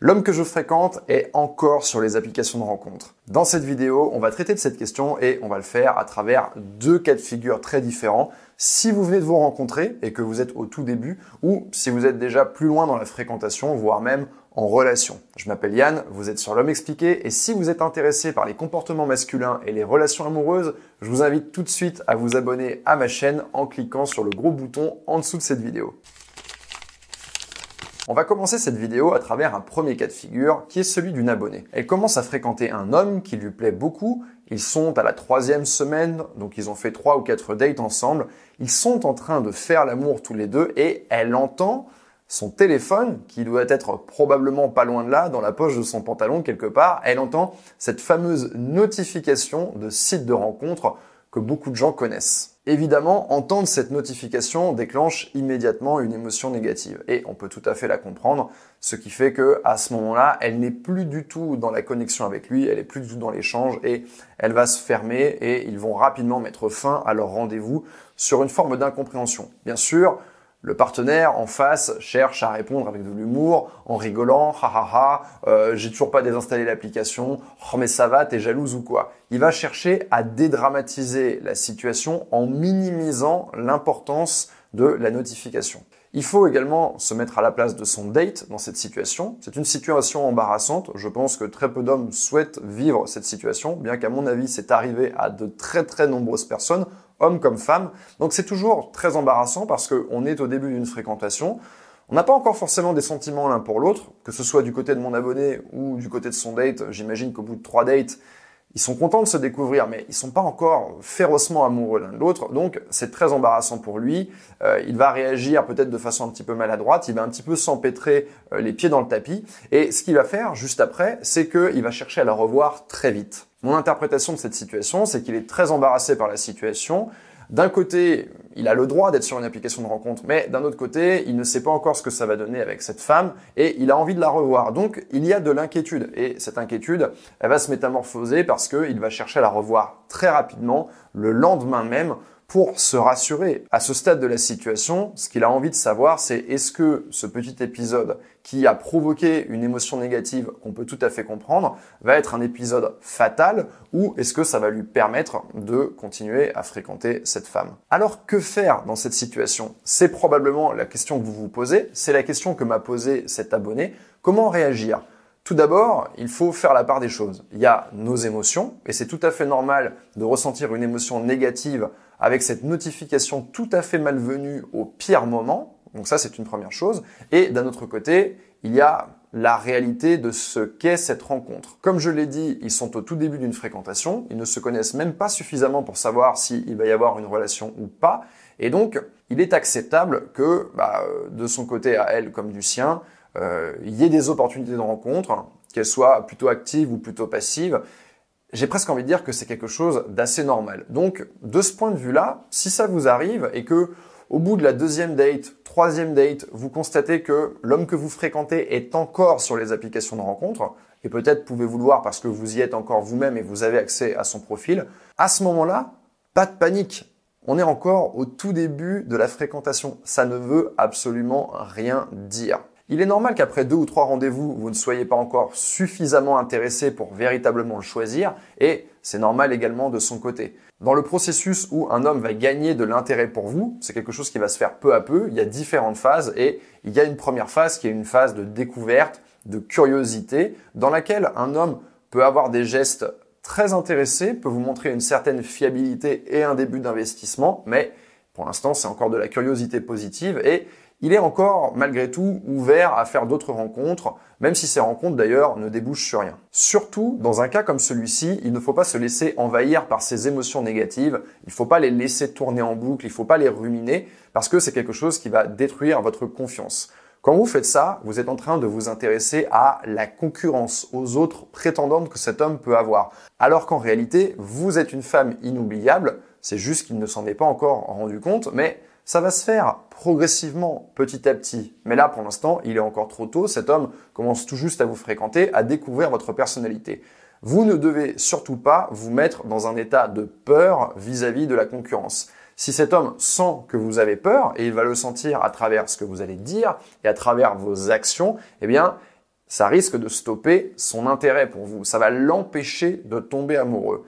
L'homme que je fréquente est encore sur les applications de rencontres. Dans cette vidéo, on va traiter de cette question et on va le faire à travers deux cas de figure très différents. Si vous venez de vous rencontrer et que vous êtes au tout début ou si vous êtes déjà plus loin dans la fréquentation, voire même en relation. Je m'appelle Yann, vous êtes sur l'homme expliqué et si vous êtes intéressé par les comportements masculins et les relations amoureuses, je vous invite tout de suite à vous abonner à ma chaîne en cliquant sur le gros bouton en dessous de cette vidéo. On va commencer cette vidéo à travers un premier cas de figure qui est celui d'une abonnée. Elle commence à fréquenter un homme qui lui plaît beaucoup. Ils sont à la troisième semaine, donc ils ont fait trois ou quatre dates ensemble. Ils sont en train de faire l'amour tous les deux et elle entend son téléphone, qui doit être probablement pas loin de là, dans la poche de son pantalon quelque part, elle entend cette fameuse notification de site de rencontre que beaucoup de gens connaissent. Évidemment, entendre cette notification déclenche immédiatement une émotion négative et on peut tout à fait la comprendre, ce qui fait que à ce moment-là, elle n'est plus du tout dans la connexion avec lui, elle est plus du tout dans l'échange et elle va se fermer et ils vont rapidement mettre fin à leur rendez-vous sur une forme d'incompréhension. Bien sûr, le partenaire en face cherche à répondre avec de l'humour, en rigolant, ha ha ha, euh, j'ai toujours pas désinstallé l'application, oh mais ça va, t'es jalouse ou quoi? Il va chercher à dédramatiser la situation en minimisant l'importance de la notification. Il faut également se mettre à la place de son date dans cette situation. C'est une situation embarrassante. Je pense que très peu d'hommes souhaitent vivre cette situation, bien qu'à mon avis, c'est arrivé à de très très nombreuses personnes homme comme femme. Donc c'est toujours très embarrassant parce qu'on est au début d'une fréquentation. On n'a pas encore forcément des sentiments l'un pour l'autre, que ce soit du côté de mon abonné ou du côté de son date. J'imagine qu'au bout de trois dates, ils sont contents de se découvrir, mais ils sont pas encore férocement amoureux l'un de l'autre. Donc c'est très embarrassant pour lui. Euh, il va réagir peut-être de façon un petit peu maladroite. Il va un petit peu s'empêtrer euh, les pieds dans le tapis. Et ce qu'il va faire juste après, c'est qu'il va chercher à la revoir très vite. Mon interprétation de cette situation, c'est qu'il est très embarrassé par la situation. D'un côté, il a le droit d'être sur une application de rencontre, mais d'un autre côté, il ne sait pas encore ce que ça va donner avec cette femme et il a envie de la revoir. Donc, il y a de l'inquiétude et cette inquiétude, elle va se métamorphoser parce qu'il va chercher à la revoir très rapidement le lendemain même pour se rassurer. À ce stade de la situation, ce qu'il a envie de savoir, c'est est-ce que ce petit épisode qui a provoqué une émotion négative qu'on peut tout à fait comprendre va être un épisode fatal ou est-ce que ça va lui permettre de continuer à fréquenter cette femme? Alors que faire dans cette situation? C'est probablement la question que vous vous posez, c'est la question que m'a posée cet abonné. Comment réagir? Tout d'abord, il faut faire la part des choses. Il y a nos émotions, et c'est tout à fait normal de ressentir une émotion négative avec cette notification tout à fait malvenue au pire moment. Donc ça, c'est une première chose. Et d'un autre côté, il y a la réalité de ce qu'est cette rencontre. Comme je l'ai dit, ils sont au tout début d'une fréquentation, ils ne se connaissent même pas suffisamment pour savoir s'il va y avoir une relation ou pas, et donc il est acceptable que bah, de son côté à elle comme du sien, il y ait des opportunités de rencontre, qu'elles soient plutôt actives ou plutôt passives, j'ai presque envie de dire que c'est quelque chose d'assez normal. Donc, de ce point de vue-là, si ça vous arrive et que au bout de la deuxième date, troisième date, vous constatez que l'homme que vous fréquentez est encore sur les applications de rencontre, et peut-être pouvez-vous le voir parce que vous y êtes encore vous-même et vous avez accès à son profil, à ce moment-là, pas de panique. On est encore au tout début de la fréquentation. Ça ne veut absolument rien dire. Il est normal qu'après deux ou trois rendez-vous, vous ne soyez pas encore suffisamment intéressé pour véritablement le choisir, et c'est normal également de son côté. Dans le processus où un homme va gagner de l'intérêt pour vous, c'est quelque chose qui va se faire peu à peu, il y a différentes phases, et il y a une première phase qui est une phase de découverte, de curiosité, dans laquelle un homme peut avoir des gestes très intéressés, peut vous montrer une certaine fiabilité et un début d'investissement, mais pour l'instant c'est encore de la curiosité positive, et il est encore malgré tout ouvert à faire d'autres rencontres, même si ces rencontres d'ailleurs ne débouchent sur rien. Surtout, dans un cas comme celui-ci, il ne faut pas se laisser envahir par ces émotions négatives, il ne faut pas les laisser tourner en boucle, il ne faut pas les ruminer, parce que c'est quelque chose qui va détruire votre confiance. Quand vous faites ça, vous êtes en train de vous intéresser à la concurrence, aux autres prétendantes que cet homme peut avoir. Alors qu'en réalité, vous êtes une femme inoubliable, c'est juste qu'il ne s'en est pas encore rendu compte, mais ça va se faire progressivement, petit à petit. Mais là, pour l'instant, il est encore trop tôt. Cet homme commence tout juste à vous fréquenter, à découvrir votre personnalité. Vous ne devez surtout pas vous mettre dans un état de peur vis-à-vis de la concurrence. Si cet homme sent que vous avez peur, et il va le sentir à travers ce que vous allez dire et à travers vos actions, eh bien, ça risque de stopper son intérêt pour vous. Ça va l'empêcher de tomber amoureux.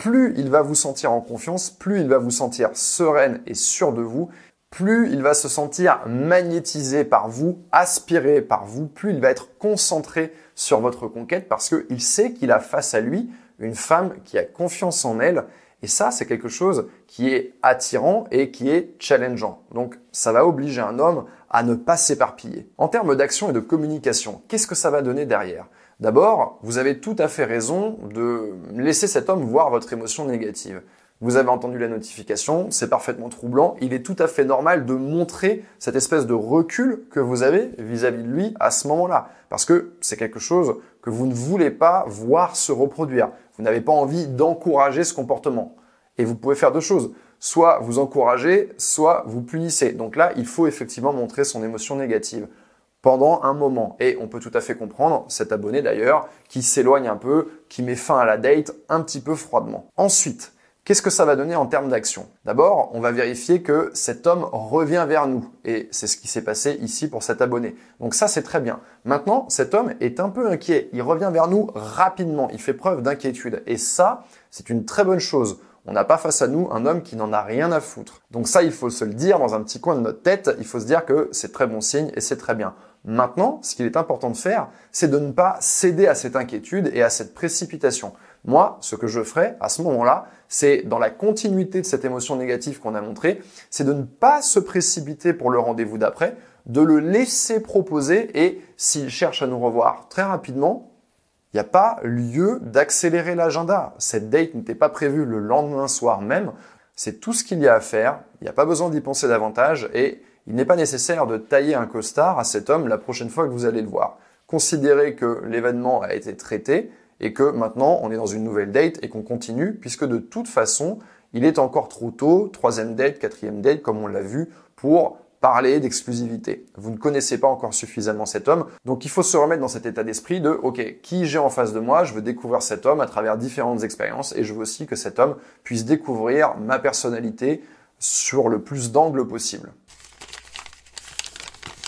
Plus il va vous sentir en confiance, plus il va vous sentir sereine et sûr de vous, plus il va se sentir magnétisé par vous, aspiré par vous, plus il va être concentré sur votre conquête parce qu'il sait qu'il a face à lui une femme qui a confiance en elle. Et ça, c'est quelque chose qui est attirant et qui est challengeant. Donc, ça va obliger un homme à ne pas s'éparpiller. En termes d'action et de communication, qu'est-ce que ça va donner derrière? D'abord, vous avez tout à fait raison de laisser cet homme voir votre émotion négative. Vous avez entendu la notification, c'est parfaitement troublant. Il est tout à fait normal de montrer cette espèce de recul que vous avez vis-à-vis de lui à ce moment-là. Parce que c'est quelque chose que vous ne voulez pas voir se reproduire. Vous n'avez pas envie d'encourager ce comportement. Et vous pouvez faire deux choses. Soit vous encouragez, soit vous punissez. Donc là, il faut effectivement montrer son émotion négative pendant un moment. Et on peut tout à fait comprendre cet abonné d'ailleurs qui s'éloigne un peu, qui met fin à la date un petit peu froidement. Ensuite, Qu'est-ce que ça va donner en termes d'action? D'abord, on va vérifier que cet homme revient vers nous. Et c'est ce qui s'est passé ici pour cet abonné. Donc ça, c'est très bien. Maintenant, cet homme est un peu inquiet. Il revient vers nous rapidement. Il fait preuve d'inquiétude. Et ça, c'est une très bonne chose. On n'a pas face à nous un homme qui n'en a rien à foutre. Donc ça, il faut se le dire dans un petit coin de notre tête. Il faut se dire que c'est très bon signe et c'est très bien. Maintenant, ce qu'il est important de faire, c'est de ne pas céder à cette inquiétude et à cette précipitation. Moi, ce que je ferai à ce moment-là, c'est dans la continuité de cette émotion négative qu'on a montrée, c'est de ne pas se précipiter pour le rendez-vous d'après, de le laisser proposer et s'il cherche à nous revoir très rapidement, il n'y a pas lieu d'accélérer l'agenda. Cette date n'était pas prévue le lendemain soir même. C'est tout ce qu'il y a à faire. Il n'y a pas besoin d'y penser davantage et il n'est pas nécessaire de tailler un costard à cet homme la prochaine fois que vous allez le voir. Considérez que l'événement a été traité, et que maintenant on est dans une nouvelle date et qu'on continue puisque de toute façon il est encore trop tôt, troisième date, quatrième date comme on l'a vu pour parler d'exclusivité. Vous ne connaissez pas encore suffisamment cet homme, donc il faut se remettre dans cet état d'esprit de OK, qui j'ai en face de moi, je veux découvrir cet homme à travers différentes expériences et je veux aussi que cet homme puisse découvrir ma personnalité sur le plus d'angles possible.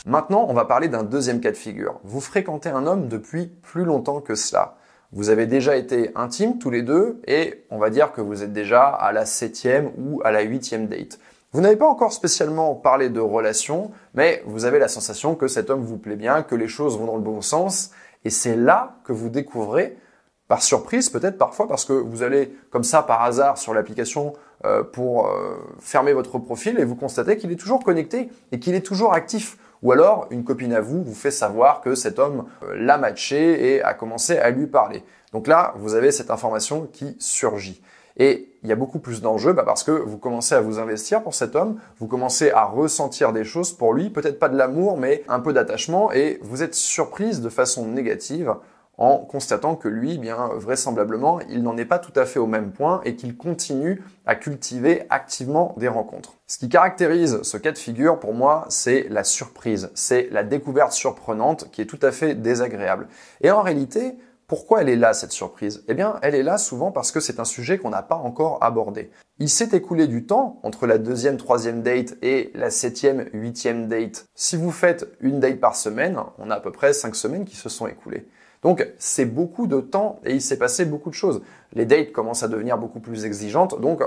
Maintenant, on va parler d'un deuxième cas de figure. Vous fréquentez un homme depuis plus longtemps que cela. Vous avez déjà été intimes tous les deux et on va dire que vous êtes déjà à la septième ou à la huitième date. Vous n'avez pas encore spécialement parlé de relation, mais vous avez la sensation que cet homme vous plaît bien, que les choses vont dans le bon sens, et c'est là que vous découvrez, par surprise peut-être parfois, parce que vous allez comme ça par hasard sur l'application euh, pour euh, fermer votre profil et vous constatez qu'il est toujours connecté et qu'il est toujours actif. Ou alors, une copine à vous vous fait savoir que cet homme euh, l'a matché et a commencé à lui parler. Donc là, vous avez cette information qui surgit. Et il y a beaucoup plus d'enjeux bah parce que vous commencez à vous investir pour cet homme, vous commencez à ressentir des choses pour lui, peut-être pas de l'amour, mais un peu d'attachement, et vous êtes surprise de façon négative en constatant que lui, bien vraisemblablement, il n'en est pas tout à fait au même point et qu'il continue à cultiver activement des rencontres. Ce qui caractérise ce cas de figure pour moi, c'est la surprise, c'est la découverte surprenante qui est tout à fait désagréable. Et en réalité, pourquoi elle est là, cette surprise? Eh bien, elle est là souvent parce que c'est un sujet qu'on n'a pas encore abordé. Il s'est écoulé du temps entre la deuxième, troisième date et la septième, huitième date. Si vous faites une date par semaine, on a à peu près cinq semaines qui se sont écoulées. Donc c'est beaucoup de temps et il s'est passé beaucoup de choses. Les dates commencent à devenir beaucoup plus exigeantes. Donc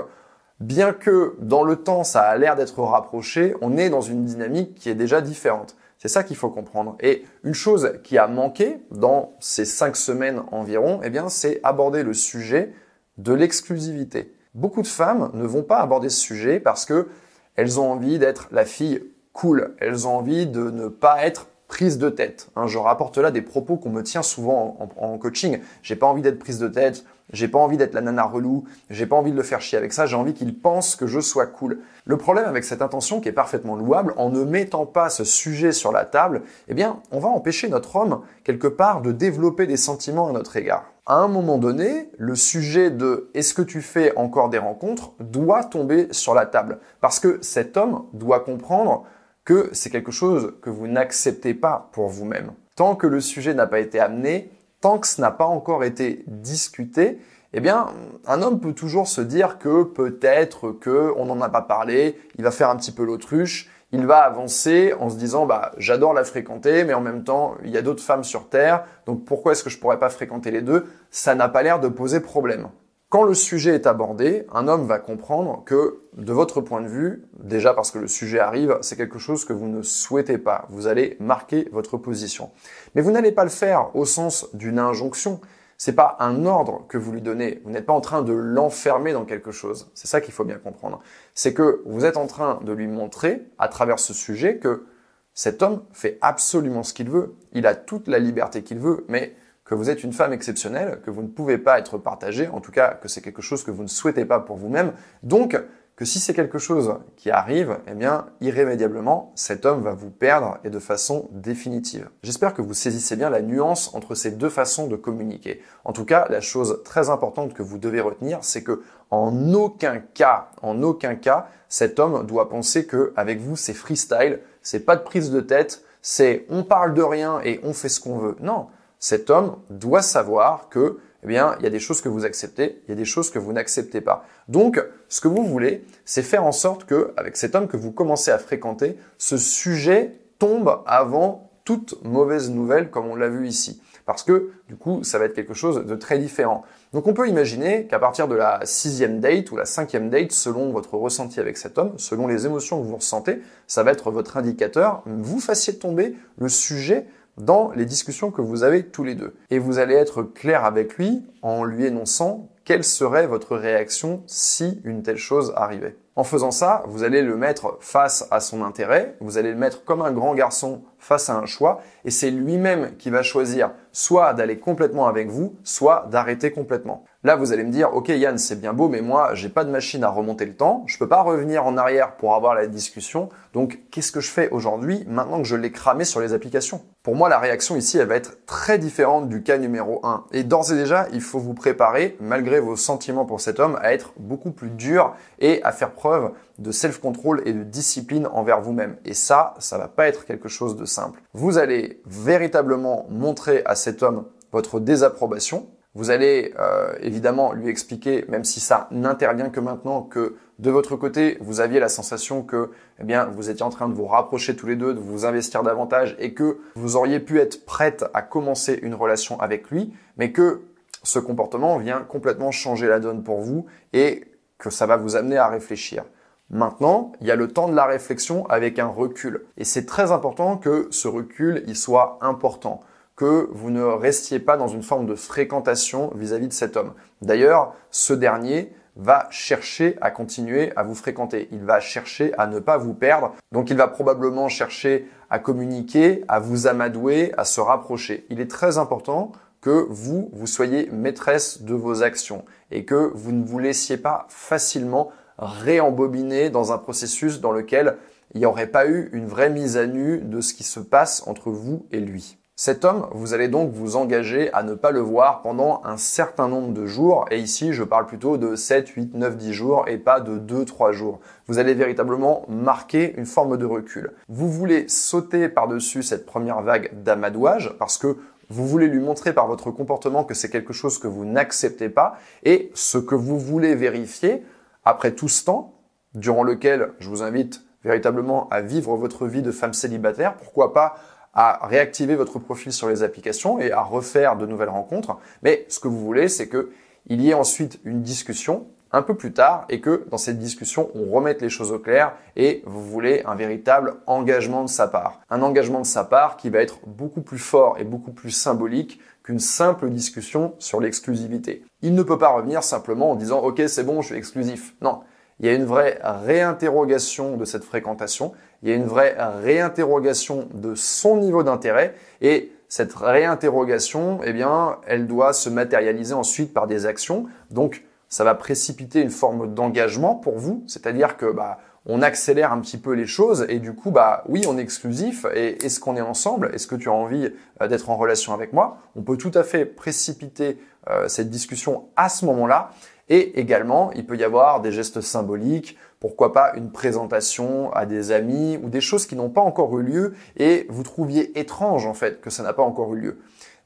bien que dans le temps ça a l'air d'être rapproché, on est dans une dynamique qui est déjà différente. C'est ça qu'il faut comprendre. Et une chose qui a manqué dans ces cinq semaines environ, eh bien, c'est aborder le sujet de l'exclusivité. Beaucoup de femmes ne vont pas aborder ce sujet parce que elles ont envie d'être la fille cool. Elles ont envie de ne pas être prise de tête. Hein, je rapporte là des propos qu'on me tient souvent en, coaching. J'ai pas envie d'être prise de tête, j'ai pas envie d'être la nana relou, j'ai pas envie de le faire chier avec ça, j'ai envie qu'il pense que je sois cool. Le problème avec cette intention qui est parfaitement louable, en ne mettant pas ce sujet sur la table, eh bien, on va empêcher notre homme quelque part de développer des sentiments à notre égard. À un moment donné, le sujet de est-ce que tu fais encore des rencontres doit tomber sur la table parce que cet homme doit comprendre que c'est quelque chose que vous n'acceptez pas pour vous-même. Tant que le sujet n'a pas été amené, tant que ce n'a pas encore été discuté, eh bien, un homme peut toujours se dire que peut-être que on n'en a pas parlé, il va faire un petit peu l'autruche, il va avancer en se disant bah j'adore la fréquenter mais en même temps il y a d'autres femmes sur terre donc pourquoi est-ce que je pourrais pas fréquenter les deux? Ça n'a pas l'air de poser problème. Quand le sujet est abordé, un homme va comprendre que, de votre point de vue, déjà parce que le sujet arrive, c'est quelque chose que vous ne souhaitez pas. Vous allez marquer votre position. Mais vous n'allez pas le faire au sens d'une injonction. C'est pas un ordre que vous lui donnez. Vous n'êtes pas en train de l'enfermer dans quelque chose. C'est ça qu'il faut bien comprendre. C'est que vous êtes en train de lui montrer, à travers ce sujet, que cet homme fait absolument ce qu'il veut. Il a toute la liberté qu'il veut, mais que vous êtes une femme exceptionnelle, que vous ne pouvez pas être partagée, en tout cas que c'est quelque chose que vous ne souhaitez pas pour vous-même. Donc, que si c'est quelque chose qui arrive, eh bien, irrémédiablement, cet homme va vous perdre et de façon définitive. J'espère que vous saisissez bien la nuance entre ces deux façons de communiquer. En tout cas, la chose très importante que vous devez retenir, c'est que en aucun cas, en aucun cas, cet homme doit penser que avec vous, c'est freestyle, c'est pas de prise de tête, c'est on parle de rien et on fait ce qu'on veut. Non cet homme doit savoir que, eh bien, il y a des choses que vous acceptez, il y a des choses que vous n'acceptez pas. Donc, ce que vous voulez, c'est faire en sorte que, avec cet homme que vous commencez à fréquenter, ce sujet tombe avant toute mauvaise nouvelle, comme on l'a vu ici. Parce que, du coup, ça va être quelque chose de très différent. Donc, on peut imaginer qu'à partir de la sixième date ou la cinquième date, selon votre ressenti avec cet homme, selon les émotions que vous ressentez, ça va être votre indicateur, vous fassiez tomber le sujet dans les discussions que vous avez tous les deux. Et vous allez être clair avec lui en lui énonçant quelle serait votre réaction si une telle chose arrivait. En faisant ça, vous allez le mettre face à son intérêt, vous allez le mettre comme un grand garçon face à un choix, et c'est lui-même qui va choisir soit d'aller complètement avec vous, soit d'arrêter complètement. Là, vous allez me dire, ok Yann, c'est bien beau, mais moi, j'ai pas de machine à remonter le temps, je peux pas revenir en arrière pour avoir la discussion, donc qu'est-ce que je fais aujourd'hui maintenant que je l'ai cramé sur les applications? Pour moi, la réaction ici, elle va être très différente du cas numéro 1. Et d'ores et déjà, il faut vous préparer, malgré vos sentiments pour cet homme, à être beaucoup plus dur et à faire preuve de self-control et de discipline envers vous-même. Et ça, ça va pas être quelque chose de simple. Vous allez véritablement montrer à cet homme votre désapprobation. Vous allez euh, évidemment lui expliquer, même si ça n'intervient que maintenant, que de votre côté, vous aviez la sensation que, eh bien, vous étiez en train de vous rapprocher tous les deux, de vous investir davantage et que vous auriez pu être prête à commencer une relation avec lui, mais que ce comportement vient complètement changer la donne pour vous et que ça va vous amener à réfléchir. Maintenant, il y a le temps de la réflexion avec un recul. Et c'est très important que ce recul, il soit important, que vous ne restiez pas dans une forme de fréquentation vis-à-vis de cet homme. D'ailleurs, ce dernier va chercher à continuer à vous fréquenter. Il va chercher à ne pas vous perdre. Donc il va probablement chercher à communiquer, à vous amadouer, à se rapprocher. Il est très important que vous, vous soyez maîtresse de vos actions et que vous ne vous laissiez pas facilement réembobiner dans un processus dans lequel il n'y aurait pas eu une vraie mise à nu de ce qui se passe entre vous et lui. Cet homme, vous allez donc vous engager à ne pas le voir pendant un certain nombre de jours, et ici je parle plutôt de 7, 8, 9, 10 jours et pas de 2, 3 jours. Vous allez véritablement marquer une forme de recul. Vous voulez sauter par-dessus cette première vague d'amadouage parce que vous voulez lui montrer par votre comportement que c'est quelque chose que vous n'acceptez pas, et ce que vous voulez vérifier, après tout ce temps, durant lequel je vous invite véritablement à vivre votre vie de femme célibataire, pourquoi pas à réactiver votre profil sur les applications et à refaire de nouvelles rencontres. Mais ce que vous voulez, c'est que il y ait ensuite une discussion un peu plus tard et que dans cette discussion, on remette les choses au clair et vous voulez un véritable engagement de sa part. Un engagement de sa part qui va être beaucoup plus fort et beaucoup plus symbolique qu'une simple discussion sur l'exclusivité. Il ne peut pas revenir simplement en disant OK, c'est bon, je suis exclusif. Non, il y a une vraie réinterrogation de cette fréquentation, il y a une vraie réinterrogation de son niveau d'intérêt. Et cette réinterrogation, eh bien, elle doit se matérialiser ensuite par des actions. Donc, ça va précipiter une forme d'engagement pour vous, c'est-à-dire que bah, on accélère un petit peu les choses et du coup bah oui on est exclusif. Et est-ce qu'on est ensemble? Est-ce que tu as envie euh, d'être en relation avec moi? On peut tout à fait précipiter euh, cette discussion à ce moment-là. Et également il peut y avoir des gestes symboliques, pourquoi pas une présentation à des amis ou des choses qui n'ont pas encore eu lieu et vous trouviez étrange en fait que ça n'a pas encore eu lieu.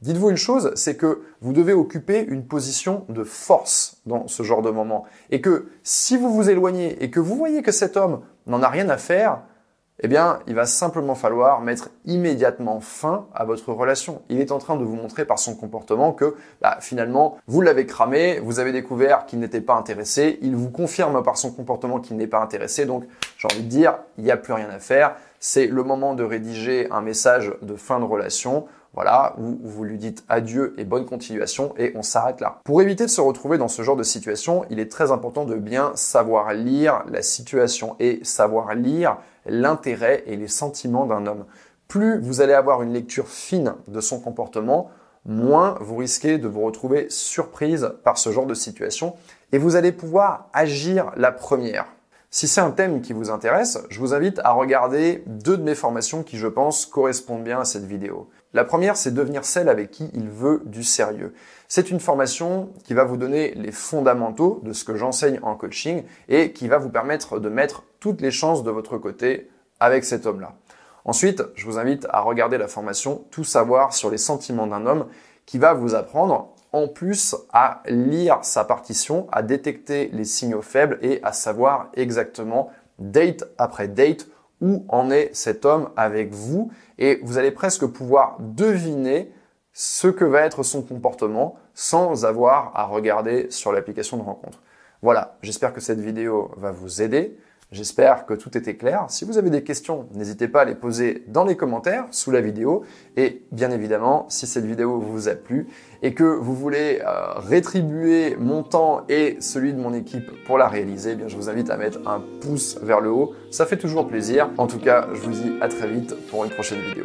Dites-vous une chose, c'est que vous devez occuper une position de force dans ce genre de moment. Et que si vous vous éloignez et que vous voyez que cet homme n'en a rien à faire, eh bien, il va simplement falloir mettre immédiatement fin à votre relation. Il est en train de vous montrer par son comportement que bah, finalement, vous l'avez cramé, vous avez découvert qu'il n'était pas intéressé, il vous confirme par son comportement qu'il n'est pas intéressé, donc j'ai envie de dire, il n'y a plus rien à faire, c'est le moment de rédiger un message de fin de relation voilà, vous lui dites adieu et bonne continuation et on s'arrête là. Pour éviter de se retrouver dans ce genre de situation, il est très important de bien savoir lire la situation et savoir lire l'intérêt et les sentiments d'un homme. Plus vous allez avoir une lecture fine de son comportement, moins vous risquez de vous retrouver surprise par ce genre de situation et vous allez pouvoir agir la première. Si c'est un thème qui vous intéresse, je vous invite à regarder deux de mes formations qui, je pense, correspondent bien à cette vidéo. La première, c'est devenir celle avec qui il veut du sérieux. C'est une formation qui va vous donner les fondamentaux de ce que j'enseigne en coaching et qui va vous permettre de mettre toutes les chances de votre côté avec cet homme-là. Ensuite, je vous invite à regarder la formation Tout savoir sur les sentiments d'un homme qui va vous apprendre en plus à lire sa partition, à détecter les signaux faibles et à savoir exactement date après date où en est cet homme avec vous et vous allez presque pouvoir deviner ce que va être son comportement sans avoir à regarder sur l'application de rencontre. Voilà, j'espère que cette vidéo va vous aider. J'espère que tout était clair. Si vous avez des questions, n'hésitez pas à les poser dans les commentaires sous la vidéo. Et bien évidemment, si cette vidéo vous a plu et que vous voulez euh, rétribuer mon temps et celui de mon équipe pour la réaliser, eh bien je vous invite à mettre un pouce vers le haut. Ça fait toujours plaisir. En tout cas, je vous dis à très vite pour une prochaine vidéo.